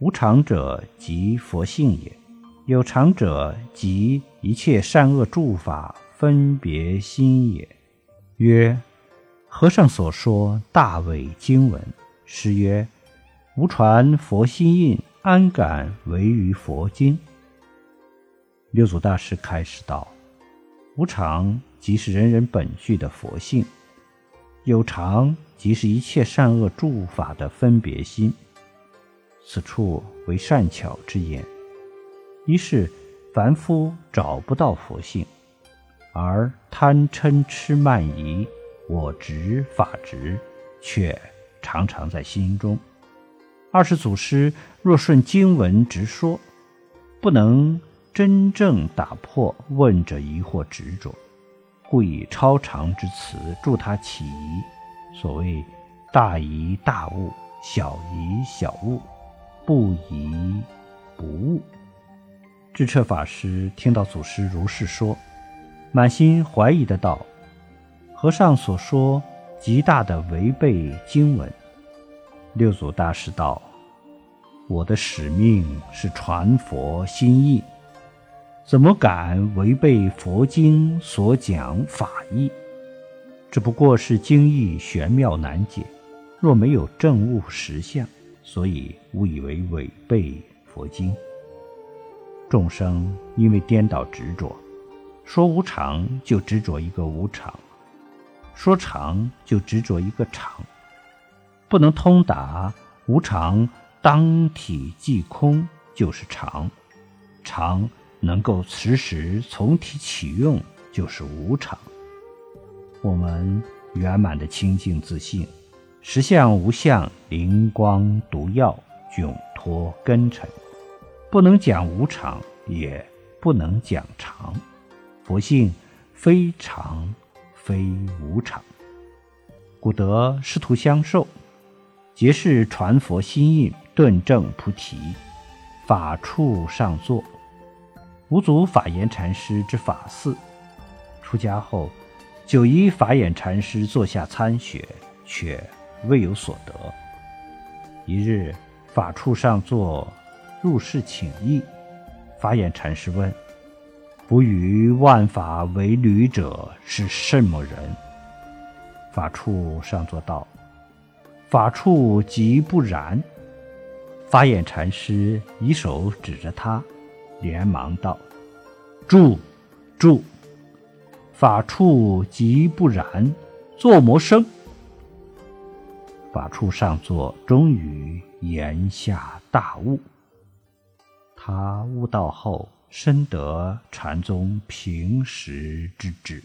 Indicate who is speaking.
Speaker 1: 无常者，即佛性也；有常者，即一切善恶诸法分别心也。”曰：“和尚所说大伟经文。”诗曰：“无传佛心印，安敢违于佛经？”六祖大师开始道：“无常，即是人人本具的佛性。”有常，即是一切善恶诸法的分别心。此处为善巧之言。一是凡夫找不到佛性，而贪嗔痴慢疑、我执法执，却常常在心中。二是祖师若顺经文直说，不能真正打破问者疑惑执着。故以超常之词助他起疑。所谓大疑大悟，小疑小悟，不疑不悟。智彻法师听到祖师如是说，满心怀疑的道：“和尚所说极大的违背经文。”六祖大师道：“我的使命是传佛心意。”怎么敢违背佛经所讲法义？只不过是经义玄妙难解，若没有证悟实相，所以误以为违背佛经。众生因为颠倒执着，说无常就执着一个无常，说常就执着一个常，不能通达无常当体即空就是常，常。能够时时从体起用，就是无常。我们圆满的清净自信，实相无相，灵光独耀，迥脱根尘。不能讲无常，也不能讲常。佛性非常非无常，故得师徒相授，皆是传佛心印，顿证菩提，法处上座。五祖法言禅师之法寺，出家后，九一法眼禅师座下参学，却未有所得。一日，法处上座，入室请益。法眼禅师问：“不与万法为侣者是甚么人？”法处上座道：“法处即不然。”法眼禅师以手指着他。连忙道：“住，住！法处即不然，作魔生。”法处上座，终于言下大悟。他悟道后，深得禅宗平时之旨。